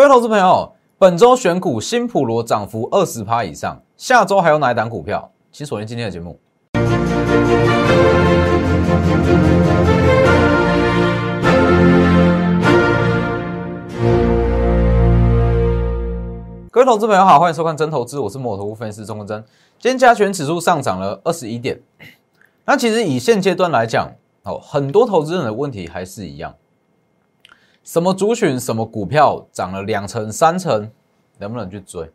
各位投资朋友，本周选股新普罗涨幅二十趴以上，下周还有哪一档股票？请锁定今天的节目。各位投资朋友好，欢迎收看真投资，我是摩投资分析师钟国珍。今天加权指数上涨了二十一点，那其实以现阶段来讲，哦，很多投资人的问题还是一样。什么族群、什么股票涨了两成、三成，能不能去追？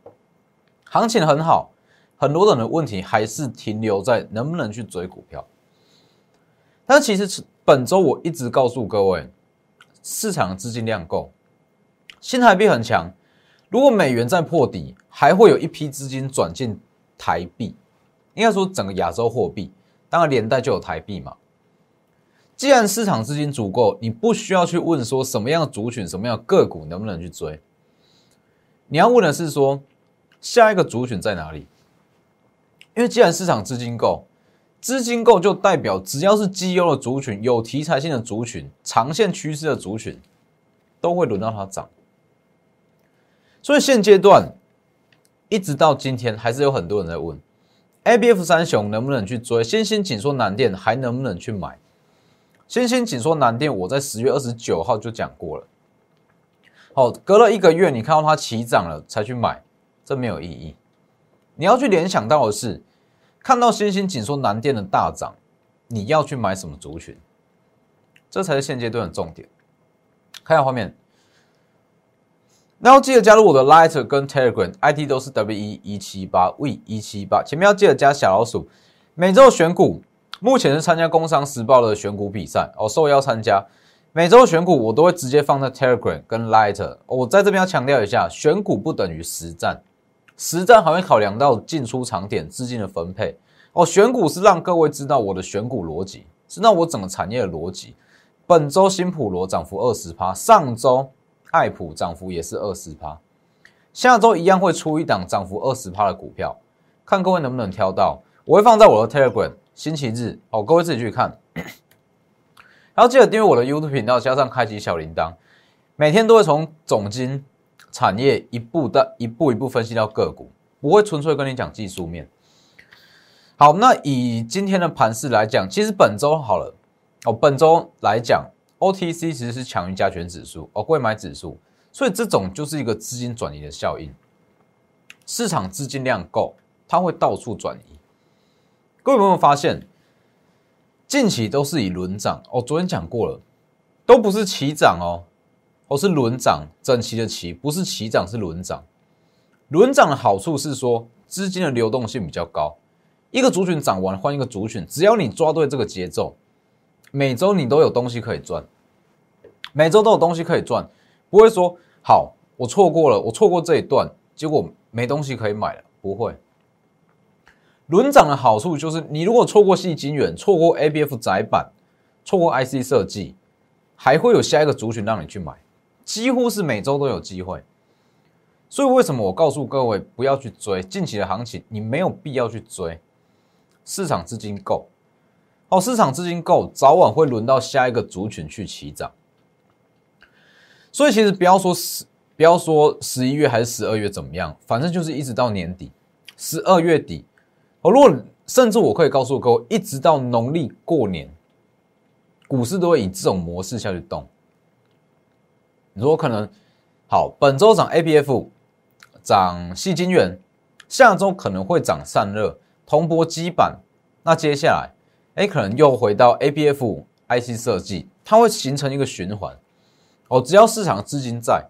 行情很好，很多人的问题还是停留在能不能去追股票。但其实本周我一直告诉各位，市场资金量够，新台币很强。如果美元再破底，还会有一批资金转进台币，应该说整个亚洲货币，当然连带就有台币嘛。既然市场资金足够，你不需要去问说什么样的族群、什么样的个股能不能去追。你要问的是说下一个族群在哪里？因为既然市场资金够，资金够就代表只要是绩优的族群、有题材性的族群、长线趋势的族群，都会轮到它涨。所以现阶段一直到今天，还是有很多人在问：A、B、F 三雄能不能去追？新兴紧缩南电还能不能去买？先先紧缩南电，我在十月二十九号就讲过了。好，隔了一个月，你看到它起涨了才去买，这没有意义。你要去联想到的是，看到新兴紧缩南电的大涨，你要去买什么族群？这才是现阶段的重点。看下画面，那要记得加入我的 Lighter 跟 Telegram，ID 都是 W 一一七八 V 一七八，前面要记得加小老鼠，每周选股。目前是参加《工商时报》的选股比赛哦，受邀参加。每周选股我都会直接放在 Telegram 跟 Light。我在这边要强调一下，选股不等于实战，实战还会考量到进出场点、资金的分配。哦，选股是让各位知道我的选股逻辑，知道我整个产业的逻辑。本周新普罗涨幅二十趴，上周爱普涨幅也是二十趴，下周一样会出一档涨幅二十趴的股票，看各位能不能挑到。我会放在我的 Telegram。星期日哦，各位自己去看，然后记得订阅我的 YouTube 频道，加上开启小铃铛，每天都会从总金产业一步的一步一步分析到个股，不会纯粹跟你讲技术面。好，那以今天的盘势来讲，其实本周好了。哦，本周来讲，OTC 其实是强于加权指数哦，贵买指数，所以这种就是一个资金转移的效应，市场资金量够，它会到处转移。各位有没有发现，近期都是以轮涨哦？昨天讲过了，都不是齐涨哦，哦是轮涨，整齐的齐，不是齐涨是轮涨。轮涨的好处是说，资金的流动性比较高，一个族群涨完换一个族群，只要你抓对这个节奏，每周你都有东西可以赚，每周都有东西可以赚，不会说好我错过了，我错过这一段，结果没东西可以买了，不会。轮涨的好处就是，你如果错过细晶圆，错过 A B F 窄板，错过 I C 设计，还会有下一个族群让你去买，几乎是每周都有机会。所以为什么我告诉各位不要去追近期的行情？你没有必要去追，市场资金够，哦，市场资金够，早晚会轮到下一个族群去起涨。所以其实不要说十，不要说十一月还是十二月怎么样，反正就是一直到年底，十二月底。哦，如果甚至我可以告诉各位，一直到农历过年，股市都会以这种模式下去动。你说可能好，本周涨 A B F，涨细晶圆，下周可能会涨散热、铜箔基板，那接下来哎，可能又回到 A B F I C 设计，它会形成一个循环。哦，只要市场资金在，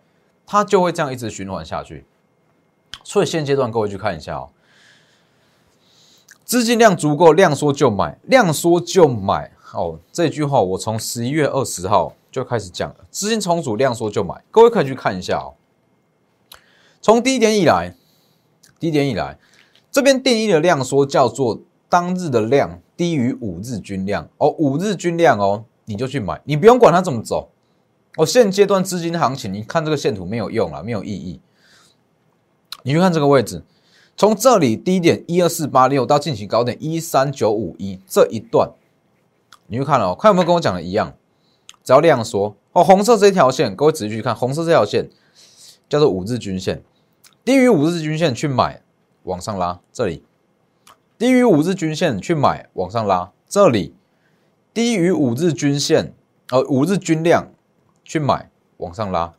它就会这样一直循环下去。所以现阶段各位去看一下哦。资金量足够，量缩就买，量缩就买。哦，这句话我从十一月二十号就开始讲了。资金充足，量缩就买。各位可以去看一下哦。从低点以来，低点以来，这边定义的量缩叫做当日的量低于五日均量哦，五日均量哦，你就去买，你不用管它怎么走。哦，现阶段资金行情，你看这个线图没有用了，没有意义。你去看这个位置。从这里低点一二四八六到近期高点一三九五一这一段，你去看哦，看有没有跟我讲的一样？只要量缩哦，红色这条线，各位仔细去看，红色这条线叫做五日均线，低于五日均线去买，往上拉，这里；低于五日均线去买，往上拉，这里；低于五日均线，呃，五日均量去买，往上拉。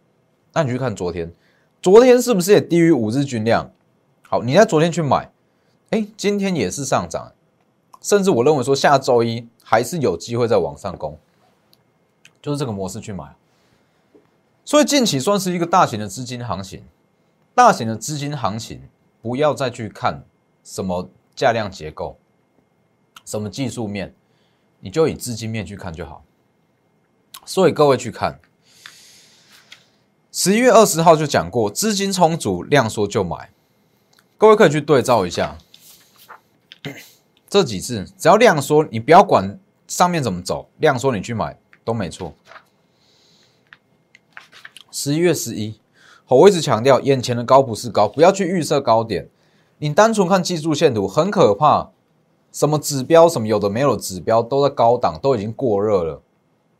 那你去看昨天，昨天是不是也低于五日均量？好，你在昨天去买，哎，今天也是上涨，甚至我认为说下周一还是有机会再往上攻，就是这个模式去买。所以近期算是一个大型的资金行情，大型的资金行情，不要再去看什么价量结构，什么技术面，你就以资金面去看就好。所以各位去看，十一月二十号就讲过，资金充足，量缩就买。各位可以去对照一下这几次，只要量缩，你不要管上面怎么走，量缩你去买都没错。十一月十一，我一直强调，眼前的高不是高，不要去预设高点。你单纯看技术线图很可怕，什么指标什么有的没有的指标都在高档，都已经过热了。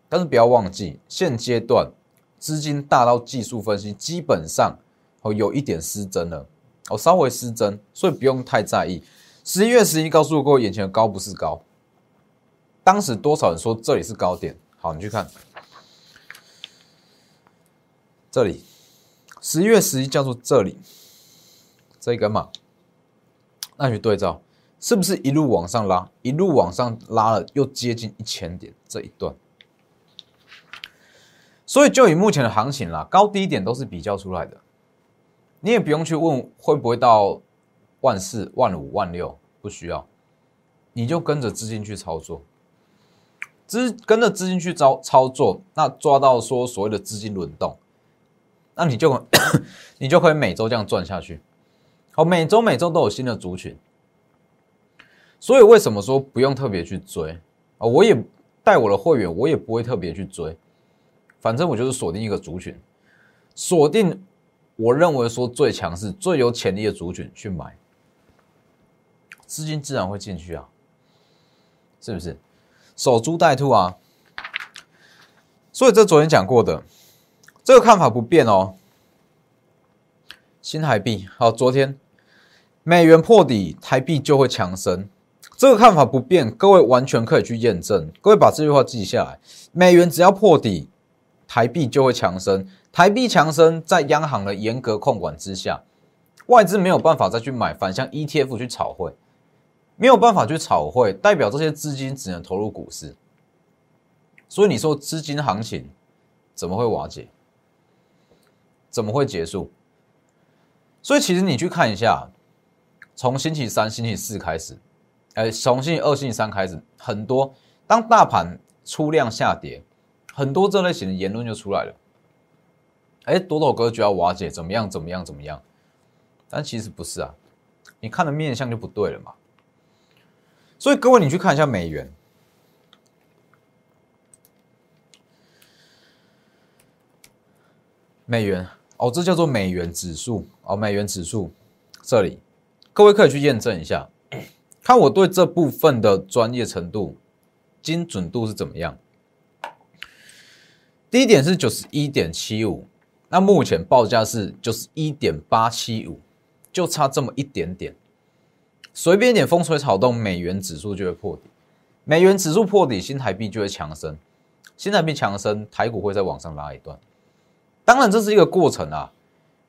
但是不要忘记，现阶段资金大到技术分析基本上哦有一点失真了，哦稍微失真，所以不用太在意。十一月十一告诉过，眼前的高不是高，当时多少人说这里是高点？好，你去看。这里十一月十一叫做这里这一根嘛，那去对照，是不是一路往上拉，一路往上拉了又接近一千点这一段？所以就以目前的行情啦，高低点都是比较出来的，你也不用去问会不会到万四、万五、万六，不需要，你就跟着资金去操作，资跟着资金去操操作，那抓到说所谓的资金轮动。那你就 你就可以每周这样赚下去，好，每周每周都有新的族群，所以为什么说不用特别去追啊？我也带我的会员，我也不会特别去追，反正我就是锁定一个族群，锁定我认为说最强势、最有潜力的族群去买，资金自然会进去啊，是不是？守株待兔啊，所以这昨天讲过的。这个看法不变哦。新台币好，昨天美元破底，台币就会强升。这个看法不变，各位完全可以去验证。各位把这句话记下来：美元只要破底，台币就会强升。台币强升，在央行的严格控管之下，外资没有办法再去买反向 ETF 去炒汇，没有办法去炒汇，代表这些资金只能投入股市。所以你说资金行情怎么会瓦解？怎么会结束？所以其实你去看一下，从星期三、星期四开始，哎，从星期二、星期三开始，很多当大盘出量下跌，很多这类型的言论就出来了。哎，多头格局要瓦解，怎么样？怎么样？怎么样？但其实不是啊，你看的面相就不对了嘛。所以各位，你去看一下美元，美元。哦，这叫做美元指数哦，美元指数这里，各位可以去验证一下，看我对这部分的专业程度、精准度是怎么样。第一点是九十一点七五，那目前报价是就是一点八七五，就差这么一点点，随便一点风吹草动，美元指数就会破底，美元指数破底，新台币就会强升，新台币强升，台股会再往上拉一段。当然，这是一个过程啊！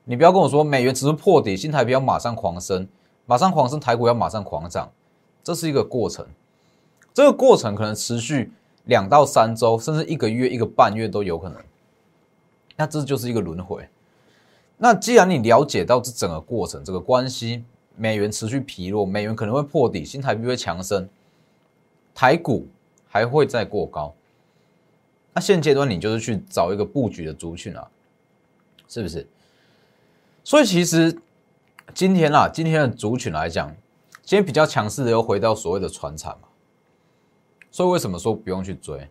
你不要跟我说美元指数破底，新台币要马上狂升，马上狂升，台股要马上狂涨，这是一个过程。这个过程可能持续两到三周，甚至一个月、一个半月都有可能。那这就是一个轮回。那既然你了解到这整个过程，这个关系，美元持续疲弱，美元可能会破底，新台币会强升，台股还会再过高。那现阶段你就是去找一个布局的族群啊。是不是？所以其实今天啊，今天的族群来讲，今天比较强势的又回到所谓的船产嘛。所以为什么说不用去追？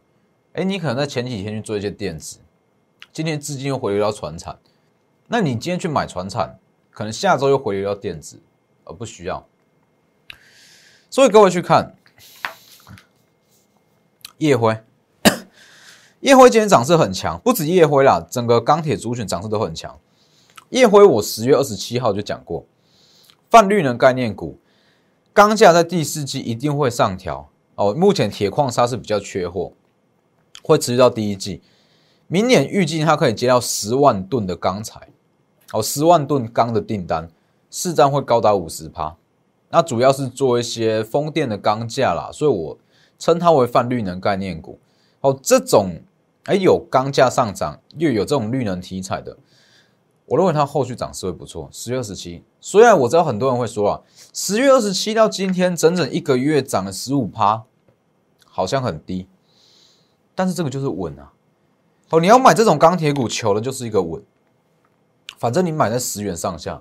哎，你可能在前几天去做一些电子，今天资金又回流到船产，那你今天去买船产，可能下周又回流到电子，而不需要。所以各位去看夜辉。夜辉今天涨势很强，不止夜辉啦，整个钢铁族群涨势都很强。夜辉我十月二十七号就讲过，泛绿能概念股钢价在第四季一定会上调哦。目前铁矿砂是比较缺货，会持续到第一季。明年预计它可以接到十万吨的钢材，哦，十万吨钢的订单，市占会高达五十趴。那主要是做一些风电的钢架啦，所以我称它为泛绿能概念股。哦，这种哎有钢价上涨又有这种绿能题材的，我认为它后续涨势会不错。十月二十七，虽然我知道很多人会说啊，十月二十七到今天整整一个月涨了十五趴，好像很低，但是这个就是稳啊。哦，你要买这种钢铁股，求的就是一个稳。反正你买在十元上下，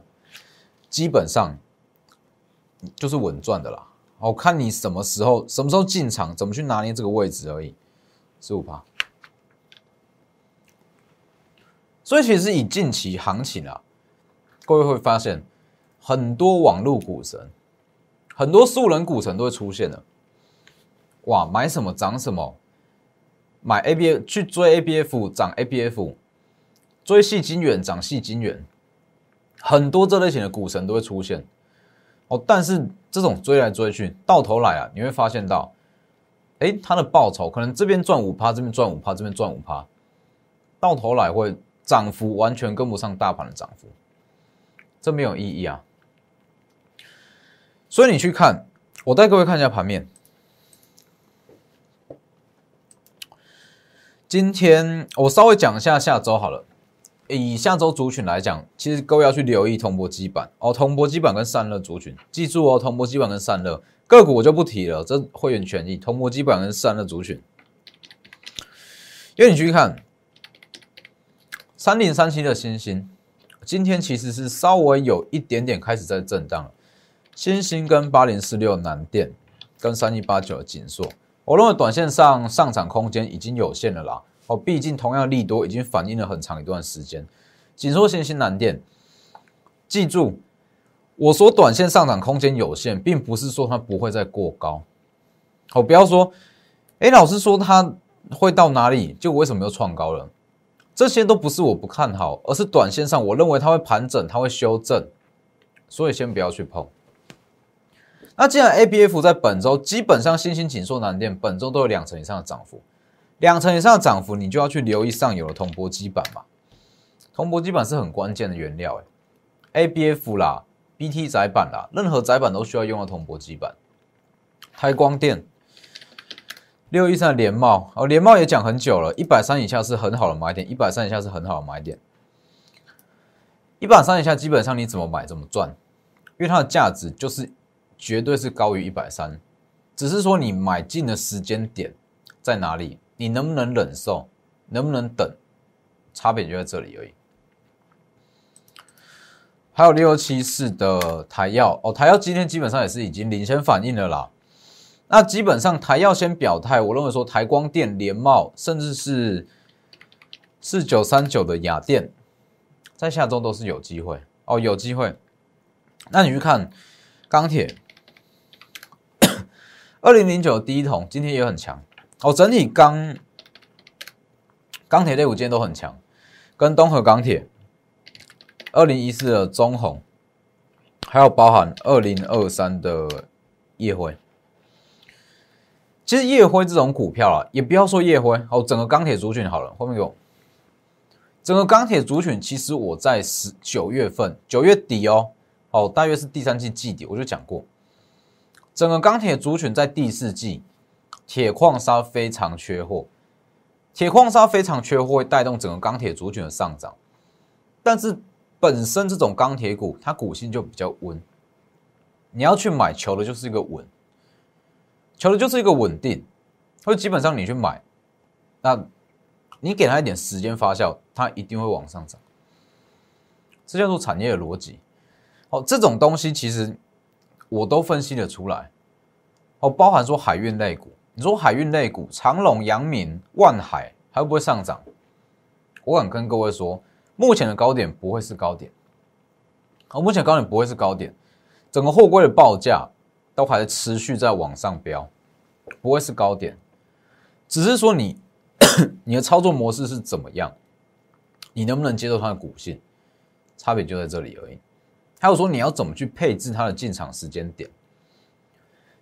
基本上就是稳赚的啦。我看你什么时候、什么时候进场，怎么去拿捏这个位置而已。十五趴。所以其实以近期行情啊，各位会发现很多网络股神、很多素人股神都会出现了。哇，买什么涨什么。买 A B F 去追 A B F 涨 A B F，追细金元涨细金元，很多这类型的股神都会出现哦。但是这种追来追去，到头来啊，你会发现到，哎，它的报酬可能这边赚五趴，这边赚五趴，这边赚五趴，到头来会涨幅完全跟不上大盘的涨幅，这没有意义啊。所以你去看，我带各位看一下盘面。今天我稍微讲一下下周好了。以下周族群来讲，其实各位要去留意铜箔基板哦，铜箔基板跟散热族群，记住哦，铜箔基板跟散热个股我就不提了，这会员权益。铜箔基板跟散热族群，因为你去看三零三七的星星，今天其实是稍微有一点点开始在震荡了。星星跟八零四六南电跟三一八九的锦硕。我认为短线上上涨空间已经有限了啦。哦，毕竟同样利多已经反映了很长一段时间。紧缩型新南电，记住，我说短线上涨空间有限，并不是说它不会再过高。哦，不要说，哎，老师说它会到哪里，就为什么又创高了？这些都不是我不看好，而是短线上我认为它会盘整，它会修正，所以先不要去碰。那既然 A B F 在本周基本上新兴紧缩难电本周都有两成以上的涨幅，两成以上的涨幅，你就要去留意上游的铜箔基板嘛。铜箔基板是很关键的原料，哎，A B F 啦，B T 载板啦，任何窄板都需要用到铜箔基板。台光电六一三的联茂哦，联茂也讲很久了，一百三以下是很好的买点，一百三以下是很好的买点。一百三以下基本上你怎么买怎么赚，因为它的价值就是。绝对是高于一百三，只是说你买进的时间点在哪里，你能不能忍受，能不能等，差别就在这里而已。还有六七四的台药哦，台药今天基本上也是已经领先反应了啦。那基本上台药先表态，我认为说台光电、联茂，甚至是四九三九的雅电，在下周都是有机会哦，有机会。那你去看钢铁。二零零九第一桶今天也很强哦，整体钢钢铁类股今天都很强，跟东河钢铁、二零一四的中红，还有包含二零二三的夜辉。其实夜辉这种股票啊，也不要说夜辉哦，整个钢铁族群好了，后面有整个钢铁族群，其实我在十九月份九月底哦，哦，大约是第三季季底我就讲过。整个钢铁族群在第四季，铁矿砂非常缺货，铁矿砂非常缺货，会带动整个钢铁族群的上涨。但是本身这种钢铁股，它股性就比较温，你要去买，求的就是一个稳，求的就是一个稳定。所以基本上你去买，那你给它一点时间发酵，它一定会往上涨。这叫做产业的逻辑。哦，这种东西其实。我都分析得出来，哦，包含说海运类股，你说海运类股，长隆、阳明、万海还会不会上涨？我敢跟各位说，目前的高点不会是高点，哦，目前高点不会是高点，整个货柜的报价都还在持续在往上飙，不会是高点，只是说你 你的操作模式是怎么样，你能不能接受它的股性，差别就在这里而已。还有说你要怎么去配置它的进场时间点，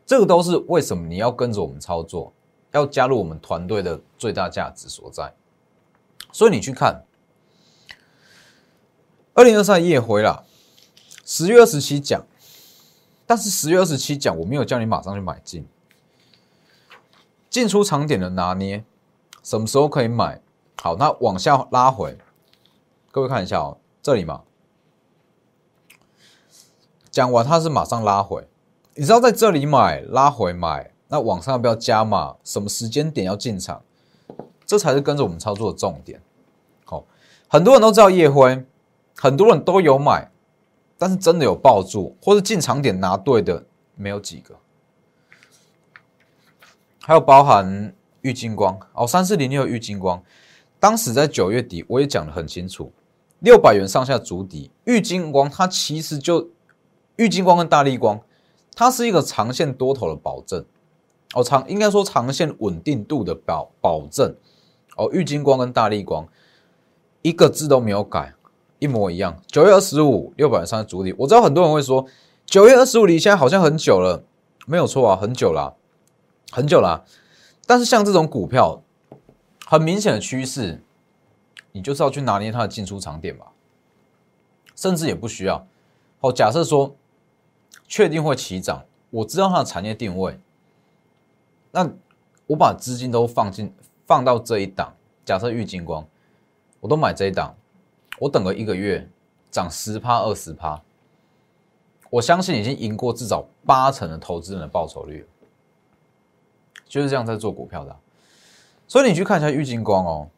这个都是为什么你要跟着我们操作，要加入我们团队的最大价值所在。所以你去看二零二三夜回了，十月二十七讲，但是十月二十七讲我没有叫你马上去买进，进出场点的拿捏，什么时候可以买？好，那往下拉回，各位看一下哦，这里嘛。讲完，它是马上拉回，你知道在这里买拉回买，那往上要不要加码？什么时间点要进场？这才是跟着我们操作的重点。好，很多人都知道夜辉，很多人都有买，但是真的有抱住或者进场点拿对的没有几个。还有包含玉金光哦，三四零六玉金光，当时在九月底我也讲的很清楚，六百元上下足底，玉金光它其实就。玉金光跟大力光，它是一个长线多头的保证哦，长应该说长线稳定度的保保证哦。玉金光跟大力光一个字都没有改，一模一样。九月二十五六百三主力，我知道很多人会说九月二十五离现在好像很久了，没有错啊，很久了，很久了。但是像这种股票，很明显的趋势，你就是要去拿捏它的进出场点嘛，甚至也不需要哦。假设说。确定会起涨，我知道它的产业定位，那我把资金都放进放到这一档，假设玉金光，我都买这一档，我等个一个月涨十趴二十趴，我相信已经赢过至少八成的投资人的报酬率，就是这样在做股票的，所以你去看一下玉金光哦，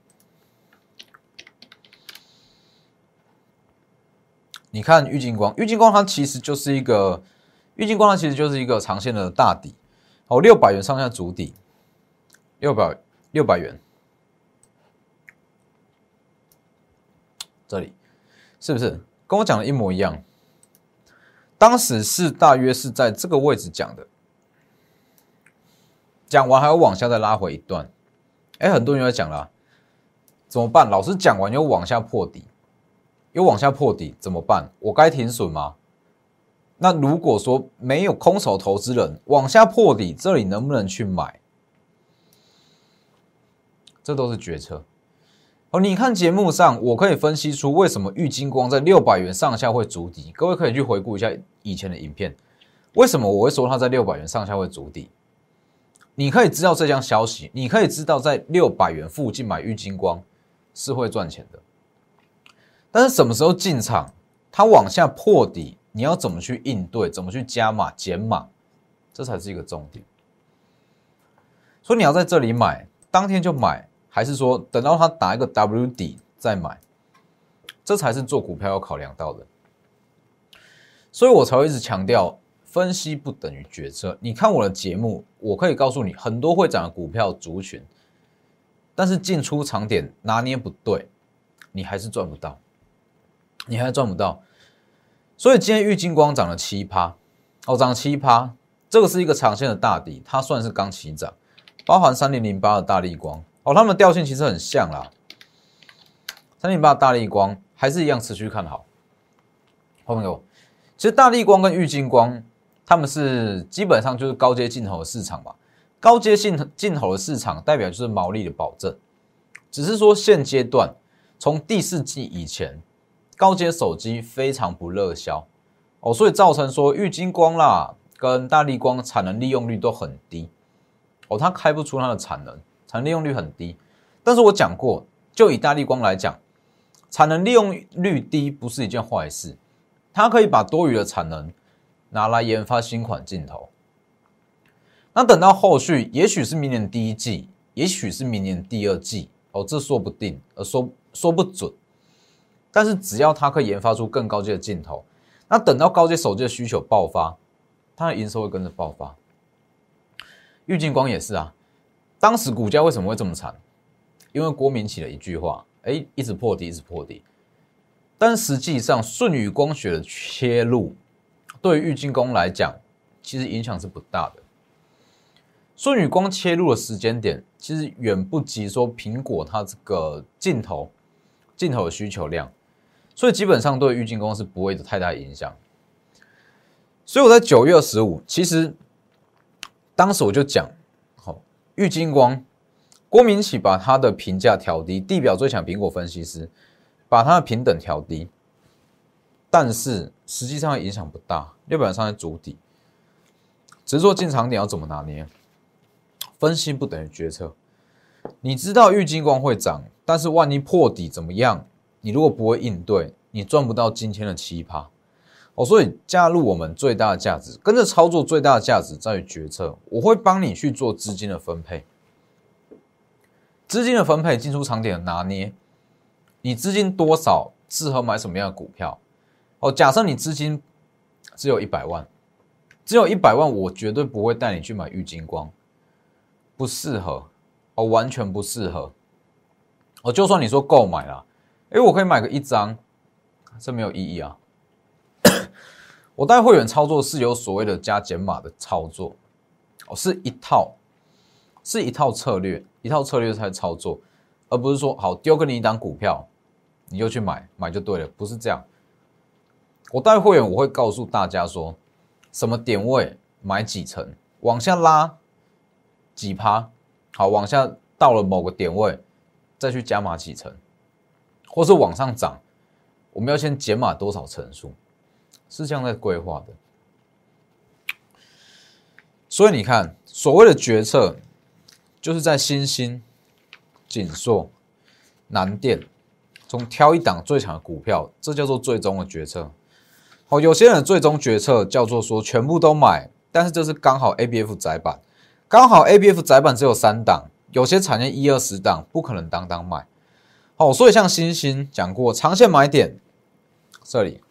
你看玉金光，玉金光它其实就是一个。郁金光它其实就是一个长线的大底，哦，六百元上下主底，六百六百元，这里。是不是？跟我讲的一模一样？当时是大约是在这个位置讲的，讲完还要往下再拉回一段，哎，很多人在讲了，怎么办？老师讲完又往下破底，又往下破底，怎么办？我该停损吗？那如果说没有空手投资人往下破底，这里能不能去买？这都是决策。哦，你看节目上，我可以分析出为什么玉金光在六百元上下会筑底。各位可以去回顾一下以前的影片，为什么我会说它在六百元上下会筑底？你可以知道这项消息，你可以知道在六百元附近买玉金光是会赚钱的。但是什么时候进场？它往下破底？你要怎么去应对？怎么去加码减码？这才是一个重点。所以你要在这里买，当天就买，还是说等到它打一个 W 底再买？这才是做股票要考量到的。所以我才会一直强调，分析不等于决策。你看我的节目，我可以告诉你很多会涨的股票族群，但是进出场点拿捏不对，你还是赚不到，你还赚不到。所以今天玉金光涨了七趴，哦，涨了七趴，这个是一个长线的大底，它算是刚起涨，包含三零零八的大力光，哦，它们调性其实很像啦，三零八大力光还是一样持续看好。朋友，其实大力光跟玉金光，他们是基本上就是高阶镜头的市场嘛，高阶镜镜头的市场代表就是毛利的保证，只是说现阶段从第四季以前。高阶手机非常不热销哦，所以造成说玉金光啦跟大力光产能利用率都很低哦，它开不出它的产能，产能利用率很低。但是我讲过，就以大力光来讲，产能利用率低不是一件坏事，它可以把多余的产能拿来研发新款镜头。那等到后续，也许是明年第一季，也许是明年第二季哦，这说不定，呃，说说不准。但是只要它可以研发出更高阶的镜头，那等到高阶手机的需求爆发，它的营收会跟着爆发。玉金光也是啊，当时股价为什么会这么惨？因为郭明起了一句话，哎，一直破底，一直破底。但实际上，舜宇光学的切入，对于玉金光来讲，其实影响是不大的。舜宇光切入的时间点，其实远不及说苹果它这个镜头镜头的需求量。所以基本上对郁金光是不会有太大影响。所以我在九月二十五，其实当时我就讲，好，郁金光，郭明启把他的评价调低，地表最强苹果分析师把他的平等调低，但是实际上影响不大，六百上在主底，只是说进场点要怎么拿捏，分析不等于决策。你知道郁金光会涨，但是万一破底怎么样？你如果不会应对，你赚不到今天的奇葩哦。所以加入我们最大的价值，跟着操作最大的价值在于决策。我会帮你去做资金的分配，资金的分配、进出场点的拿捏。你资金多少，适合买什么样的股票？哦，假设你资金只有一百万，只有一百万，我绝对不会带你去买玉金光，不适合。哦，完全不适合。哦，就算你说购买了，哎，我可以买个一张，这没有意义啊。我带会员操作是有所谓的加减码的操作，哦，是一套，是一套策略，一套策略在操作，而不是说好丢给你一档股票，你就去买，买就对了，不是这样。我带会员我会告诉大家说，什么点位买几层，往下拉几趴。好，往下到了某个点位，再去加码几层，或是往上涨，我们要先减码多少层数，是这样在规划的。所以你看，所谓的决策，就是在新兴、紧缩、难电中挑一档最强的股票，这叫做最终的决策。好，有些人最终决策叫做说全部都买，但是这是刚好 A B F 窄板。刚好 A B F 窄板只有三档，有些产业一二十档，不可能当当卖。好，所以像星星讲过，长线买点这里，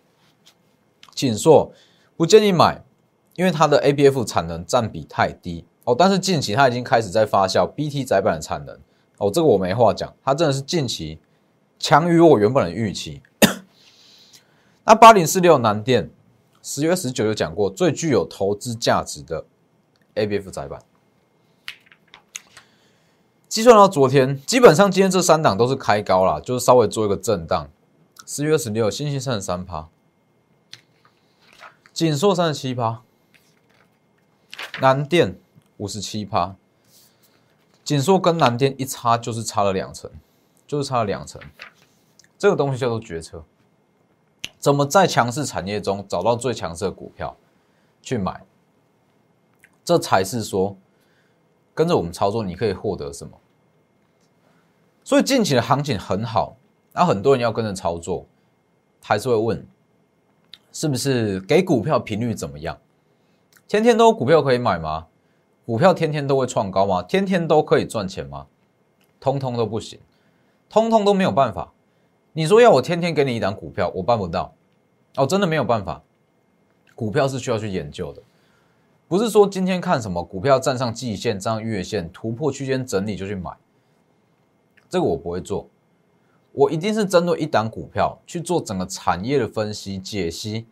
锦硕不建议买，因为它的 A B F 产能占比太低哦。但是近期它已经开始在发酵 B T 窄板的产能哦，这个我没话讲，它真的是近期强于我原本的预期。那八零四六南电十月十九有讲过，最具有投资价值的 A B F 窄板。计算到昨天，基本上今天这三档都是开高了，就是稍微做一个震荡。十月二十六，星星三十三趴，锦硕三十七趴，南电五十七趴。锦硕跟南电一差就是差了两成，就是差了两成。这个东西叫做决策，怎么在强势产业中找到最强势的股票去买？这才是说跟着我们操作，你可以获得什么？所以近期的行情很好，那很多人要跟着操作，还是会问，是不是给股票频率怎么样？天天都有股票可以买吗？股票天天都会创高吗？天天都可以赚钱吗？通通都不行，通通都没有办法。你说要我天天给你一档股票，我办不到，哦，真的没有办法。股票是需要去研究的，不是说今天看什么股票站上季线、站上月线、突破区间整理就去买。这个我不会做，我一定是针对一档股票去做整个产业的分析、解析、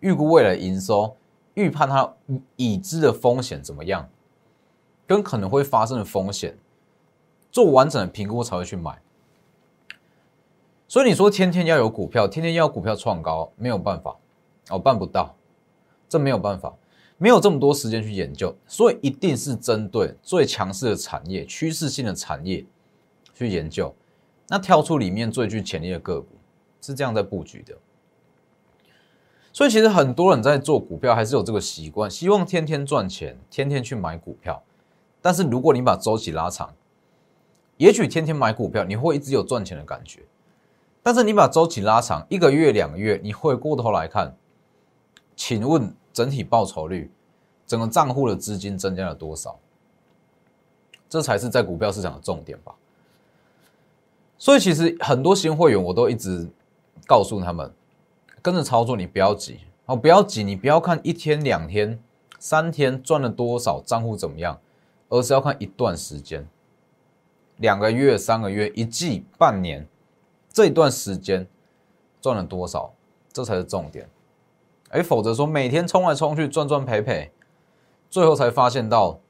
预估未来营收、预判它已知的风险怎么样，跟可能会发生的风险，做完整的评估才会去买。所以你说天天要有股票，天天要股票创高，没有办法，哦，办不到，这没有办法，没有这么多时间去研究，所以一定是针对最强势的产业、趋势性的产业。去研究，那挑出里面最具潜力的个股，是这样在布局的。所以其实很多人在做股票，还是有这个习惯，希望天天赚钱，天天去买股票。但是如果你把周期拉长，也许天天买股票，你会一直有赚钱的感觉。但是你把周期拉长，一个月、两个月，你回过头来看，请问整体报酬率，整个账户的资金增加了多少？这才是在股票市场的重点吧。所以其实很多新会员，我都一直告诉他们，跟着操作，你不要急哦，不要急，你不要看一天、两天、三天赚了多少，账户怎么样，而是要看一段时间，两个月、三个月、一季、半年，这一段时间赚了多少，这才是重点。哎，否则说每天冲来冲去赚赚赔赔，最后才发现到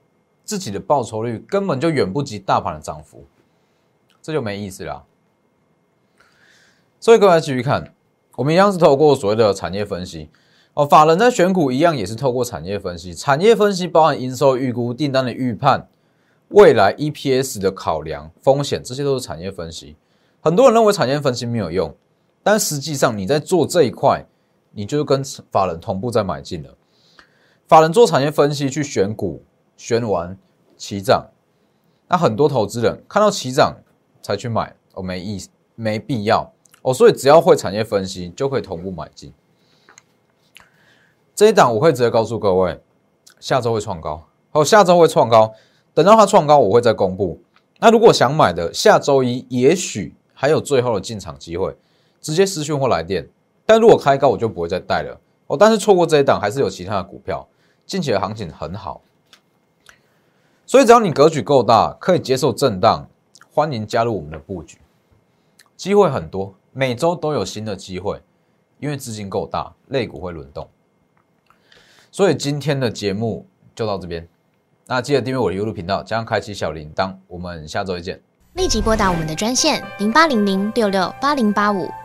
自己的报酬率根本就远不及大盘的涨幅。这就没意思了。所以各位继续看，我们一样是透过所谓的产业分析哦，法人在选股一样也是透过产业分析。产业分析包含营收预估、订单的预判、未来 EPS 的考量、风险，这些都是产业分析。很多人认为产业分析没有用，但实际上你在做这一块，你就跟法人同步在买进了。法人做产业分析去选股，选完起涨，那很多投资人看到起涨才去买，哦，没意思，没必要哦。所以只要会产业分析，就可以同步买进。这一档我会直接告诉各位，下周会创高，哦，下周会创高。等到它创高，我会再公布。那如果想买的，下周一也许还有最后的进场机会，直接私讯或来电。但如果开高，我就不会再带了。哦，但是错过这一档，还是有其他的股票。近期的行情很好，所以只要你格局够大，可以接受震荡，欢迎加入我们的布局，机会很多，每周都有新的机会，因为资金够大，类股会轮动。所以今天的节目就到这边，那记得订阅我的 YouTube 频道，加上开启小铃铛，我们下周一见。立即拨打我们的专线零八零零六六八零八五。